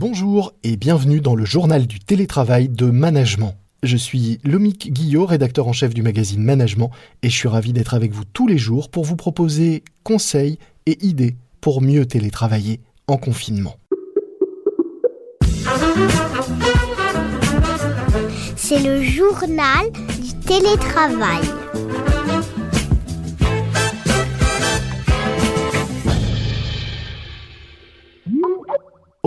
Bonjour et bienvenue dans le journal du télétravail de Management. Je suis Lomique Guillot, rédacteur en chef du magazine Management, et je suis ravi d'être avec vous tous les jours pour vous proposer conseils et idées pour mieux télétravailler en confinement. C'est le journal du télétravail.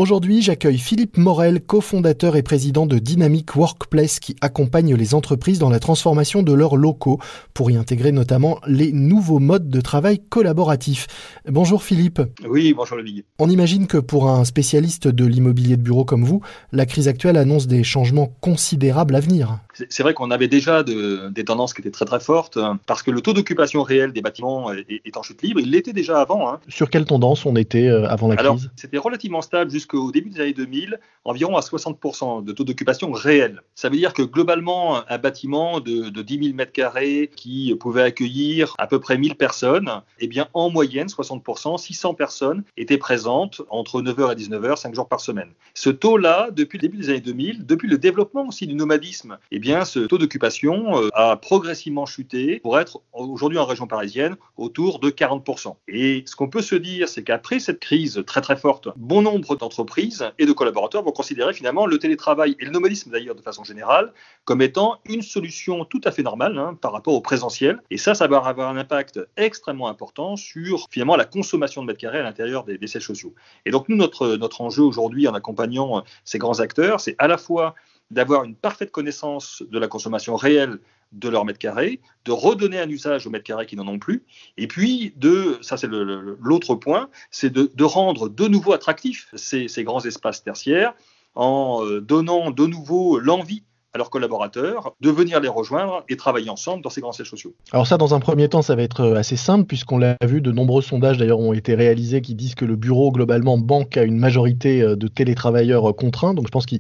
Aujourd'hui, j'accueille Philippe Morel, cofondateur et président de Dynamic Workplace qui accompagne les entreprises dans la transformation de leurs locaux pour y intégrer notamment les nouveaux modes de travail collaboratifs. Bonjour Philippe. Oui, bonjour Olivier. On imagine que pour un spécialiste de l'immobilier de bureau comme vous, la crise actuelle annonce des changements considérables à venir. C'est vrai qu'on avait déjà des tendances qui étaient très très fortes parce que le taux d'occupation réel des bâtiments est, en chute libre. Il l'était déjà avant. Hein. Sur quelle tendance on était euh, avant la Alors, crise? C'était relativement stable jusqu'à au début des années 2000, environ à 60% de taux d'occupation réel. Ça veut dire que globalement, un bâtiment de, de 10 000 mètres carrés qui pouvait accueillir à peu près 1000 personnes, eh bien, en moyenne, 60%, 600 personnes étaient présentes entre 9h et 19h, 5 jours par semaine. Ce taux-là, depuis le début des années 2000, depuis le développement aussi du nomadisme, eh bien, ce taux d'occupation euh, a progressivement chuté pour être aujourd'hui en région parisienne autour de 40%. Et ce qu'on peut se dire, c'est qu'après cette crise très très forte, bon nombre d'entreprises et de collaborateurs vont considérer finalement le télétravail et le nomadisme d'ailleurs de façon générale comme étant une solution tout à fait normale hein, par rapport au présentiel. Et ça, ça va avoir un impact extrêmement important sur finalement la consommation de mètres carrés à l'intérieur des, des sièges sociaux. Et donc nous, notre, notre enjeu aujourd'hui en accompagnant ces grands acteurs, c'est à la fois d'avoir une parfaite connaissance de la consommation réelle de leur mètre carré, de redonner un usage aux mètres carrés qui n'en ont plus, et puis de, ça c'est l'autre point, c'est de, rendre de nouveau attractifs ces, ces grands espaces tertiaires en euh, donnant de nouveau l'envie à leurs collaborateurs de venir les rejoindre et travailler ensemble dans ces grands sièges sociaux. Alors ça, dans un premier temps, ça va être euh, assez simple puisqu'on l'a vu, de nombreux sondages d'ailleurs ont été réalisés qui disent que le bureau globalement banque à une majorité euh, de télétravailleurs euh, contraints. Donc je pense qu'ils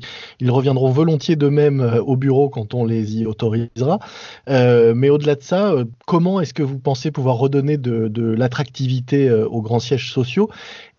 reviendront volontiers d'eux-mêmes au bureau quand on les y autorisera. Mais au-delà de ça, comment est-ce que vous pensez pouvoir redonner de l'attractivité aux grands sièges sociaux?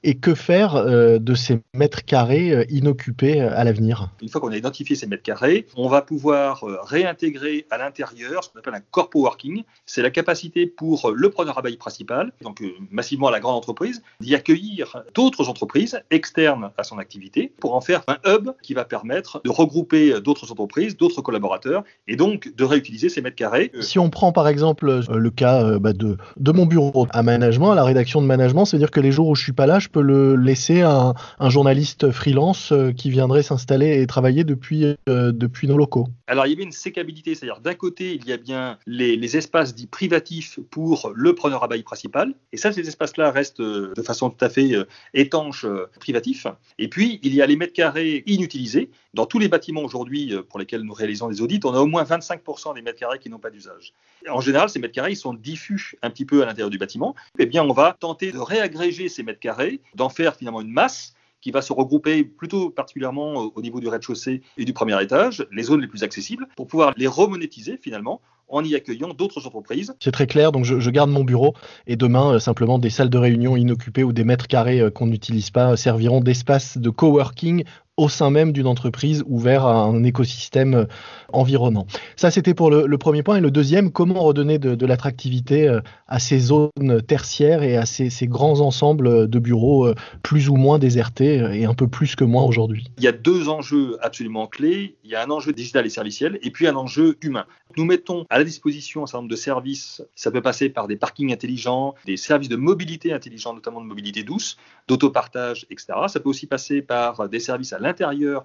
Et que faire euh, de ces mètres carrés euh, inoccupés euh, à l'avenir? Une fois qu'on a identifié ces mètres carrés, on va pouvoir réintégrer à l'intérieur ce qu'on appelle un corpo working. C'est la capacité pour le preneur à bail principal, donc massivement à la grande entreprise, d'y accueillir d'autres entreprises externes à son activité pour en faire un hub qui va permettre de regrouper d'autres entreprises, d'autres collaborateurs et donc de réutiliser ces mètres carrés. Si on prend par exemple le cas bah, de, de mon bureau à management, à la rédaction de management, c'est-à-dire que les jours où je suis pas là, je peux le laisser à un, journaliste freelance euh, qui viendrait s'installer et travailler depuis, euh, depuis nos locaux Alors, il y avait une sécabilité, c'est-à-dire d'un côté, il y a bien les, espaces dits privatifs pour le preneur à bail principal, et ça, ces espaces-là restent euh, de façon tout à fait étanche privatifs. Et puis, il y a les mètres carrés inutilisés. Dans tous les bâtiments aujourd'hui pour lesquels nous réalisons des audits, on a au moins 25% des mètres carrés qui n'ont pas d'usage. En général, ces mètres carrés, ils sont diffus un petit peu à l'intérieur du bâtiment. Eh bien, on va tenter de réagréger ces mètres carrés d'en faire finalement une masse qui va se regrouper plutôt particulièrement au niveau du rez-de-chaussée et du premier étage, les zones les plus accessibles, pour pouvoir les remonétiser finalement en y accueillant d'autres entreprises. C'est très clair, donc je, garde mon bureau et demain, euh, simplement des salles de réunion inoccupées ou des mètres carrés euh, qu'on n'utilise pas serviront d'espace de coworking au sein même d'une entreprise ouvert à un écosystème euh, environnant. Ça, c'était pour le, premier point. Et le deuxième, comment redonner de, l'attractivité euh, à ces zones tertiaires et à ces, grands ensembles de bureaux euh, plus ou moins désertés et un peu plus que moins aujourd'hui? Il y a deux enjeux absolument clés. Il y a un enjeu digital et serviciel et puis un enjeu humain. Nous mettons à la disposition un certain nombre de services. Ça peut passer par des parkings intelligents, des services de mobilité intelligents, notamment de mobilité douce, d'autopartage, etc. Ça peut aussi passer par des services à l'intérieur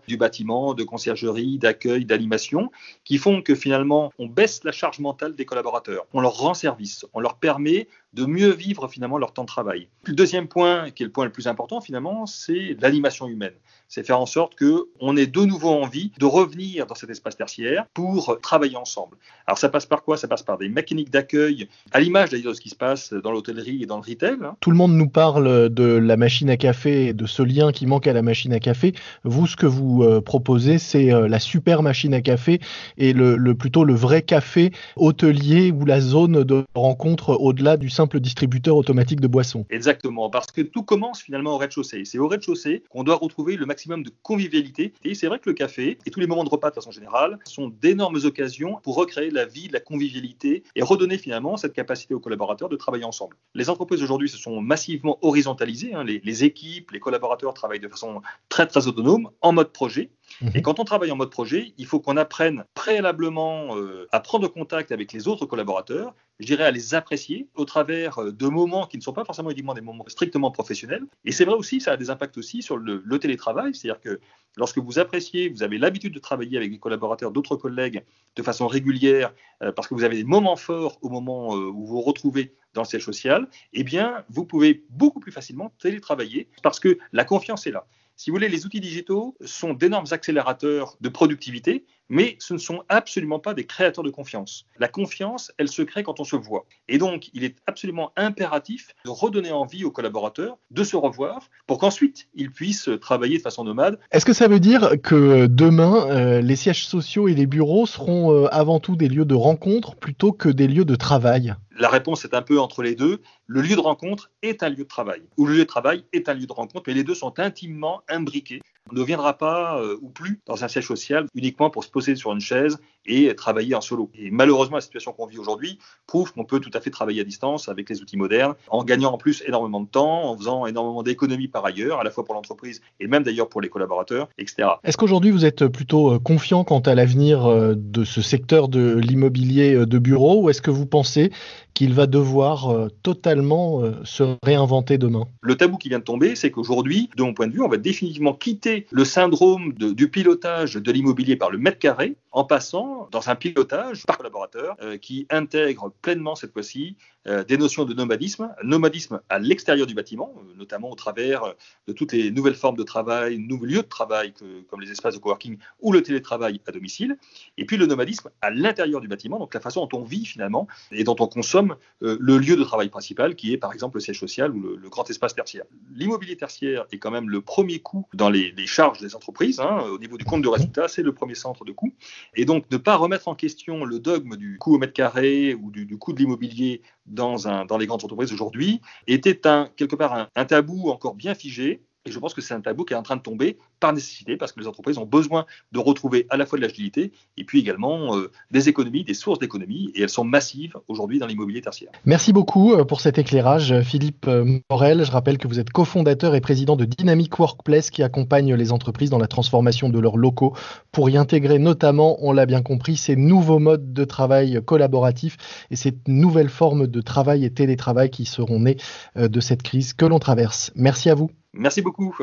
du bâtiment, de conciergerie, d'accueil, d'animation, qui font que finalement, on baisse la charge mentale des collaborateurs. On leur rend service, on leur permet de mieux vivre finalement leur temps de travail. Le deuxième point, qui est le point le plus important finalement, c'est l'animation humaine. C'est faire en sorte que on ait de nouveau envie de revenir dans cet espace tertiaire pour travailler ensemble. Alors ça passe par quoi? Ça passe par des mécaniques d'accueil, à l'image d'ailleurs de ce qui se passe dans l'hôtellerie et dans le retail. Hein. Tout le monde nous parle de la machine à café, de ce lien qui manque à la machine à café. Vous, ce que vous euh, proposez, c'est euh, la super machine à café et le, plutôt le vrai café hôtelier ou la zone de rencontre au-delà du simple distributeur automatique de boissons. Exactement, parce que tout commence finalement au rez-de-chaussée. C'est au rez-de-chaussée qu'on doit retrouver le maximum de convivialité. Et c'est vrai que le café et tous les moments de repas de façon générale sont d'énormes occasions pour recréer la vie, la convivialité et redonner finalement cette capacité aux collaborateurs de travailler ensemble. Les entreprises aujourd'hui se sont massivement horizontalisées. Hein. Les, les équipes, les collaborateurs travaillent de façon très très autonome en mode projet. Mhm. Et quand on travaille en mode projet, il faut qu'on apprenne préalablement euh, à prendre contact avec les autres collaborateurs, je dirais à les apprécier au travers euh, de moments qui ne sont pas forcément uniquement des moments strictement professionnels. Et c'est vrai aussi, ça a des impacts aussi sur le, télétravail, c'est-à-dire que lorsque vous appréciez, vous avez l'habitude de travailler avec des collaborateurs, d'autres collègues de façon régulière, euh, parce que vous avez des moments forts au moment où vous vous retrouvez dans le siège social, eh bien, vous pouvez beaucoup plus facilement télétravailler parce que la confiance est là. Si vous voulez, les outils digitaux sont d'énormes accélérateurs de productivité, mais ce ne sont absolument pas des créateurs de confiance. La confiance, elle se crée quand on se voit. Et donc, il est absolument impératif de redonner envie aux collaborateurs de se revoir pour qu'ensuite ils puissent travailler de façon nomade. Est-ce que ça veut dire que demain, euh, les sièges sociaux et les bureaux seront euh, avant tout des lieux de rencontre plutôt que des lieux de travail? La réponse est un peu entre les deux. Le lieu de rencontre est un lieu de travail, ou le lieu de travail est un lieu de rencontre, mais les deux sont intimement imbriqués. Ne viendra pas euh, ou plus dans un siège social uniquement pour se poser sur une chaise et travailler en solo. Et malheureusement, la situation qu'on vit aujourd'hui prouve qu'on peut tout à fait travailler à distance avec les outils modernes, en gagnant en plus énormément de temps, en faisant énormément d'économies par ailleurs, à la fois pour l'entreprise et même d'ailleurs pour les collaborateurs, etc. Est-ce qu'aujourd'hui vous êtes plutôt euh, confiant quant à l'avenir euh, de ce secteur de l'immobilier de bureau ou est-ce que vous pensez qu'il va devoir totalement se réinventer demain. Le tabou qui vient de tomber, c'est qu'aujourd'hui, de mon point de vue, on va définitivement quitter le syndrome du pilotage de l'immobilier par le mètre carré en passant dans un pilotage par collaborateur euh, qui intègre pleinement cette fois-ci euh, des notions de nomadisme, nomadisme à l'extérieur du bâtiment, euh, notamment au travers de toutes les nouvelles formes de travail, nouveaux lieux de travail comme les espaces de coworking ou le télétravail à domicile, et puis le nomadisme à l'intérieur du bâtiment, donc la façon dont on vit finalement et dont on consomme le lieu de travail principal qui est par exemple le siège social ou le, grand espace tertiaire. L'immobilier tertiaire est quand même le premier coût dans les, charges des entreprises, hein, au niveau du compte de résultat, c'est le premier centre de coût. Et donc, ne pas remettre en question le dogme du coût au mètre carré ou du, coût de l'immobilier dans, les grandes entreprises aujourd'hui était quelque part un tabou encore bien figé et je pense que c'est un tabou qui est en train de tomber par nécessité, parce que les entreprises ont besoin de retrouver à la fois de l'agilité et puis également euh, des économies, des sources d'économies, et elles sont massives aujourd'hui dans l'immobilier tertiaire. Merci beaucoup euh, pour cet éclairage, Philippe euh, Morel. Je rappelle que vous êtes cofondateur et président de Dynamic Workplace qui accompagne les entreprises dans la transformation de leurs locaux pour y intégrer notamment, on l'a bien compris, ces nouveaux modes de travail collaboratifs et ces nouvelles formes de travail et télétravail qui seront nées de cette crise que l'on traverse. Merci à vous. Merci beaucoup.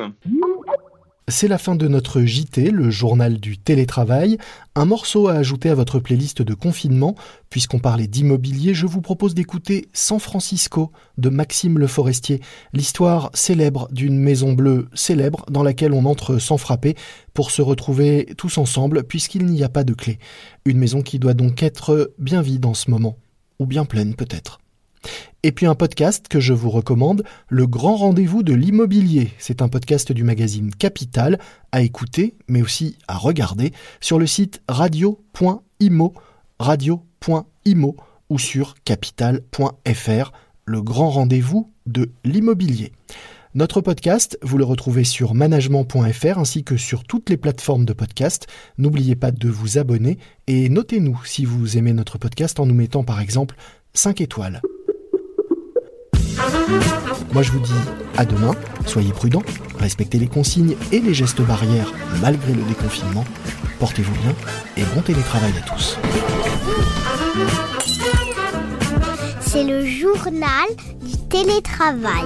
C'est la fin de notre JT, le journal du télétravail. Un morceau à ajouter à votre playlist de confinement. Puisqu'on parlait d'immobilier, je vous propose d'écouter San Francisco de Maxime Le Forestier, l'histoire célèbre d'une maison bleue célèbre dans laquelle on entre sans frapper pour se retrouver tous ensemble puisqu'il n'y a pas de clé. Une maison qui doit donc être bien vide en ce moment. Ou bien pleine peut-être. Et puis un podcast que je vous recommande, Le Grand Rendez-vous de l'immobilier. C'est un podcast du magazine Capital à écouter, mais aussi à regarder sur le site radio.imo, radio.imo ou sur capital.fr. Le Grand Rendez-vous de l'immobilier. Notre podcast, vous le retrouvez sur management.fr ainsi que sur toutes les plateformes de podcast. N'oubliez pas de vous abonner et notez-nous si vous aimez notre podcast en nous mettant par exemple 5 étoiles. Moi je vous dis à demain, soyez prudents, respectez les consignes et les gestes barrières malgré le déconfinement. Portez-vous bien et bon télétravail à tous. C'est le journal du télétravail.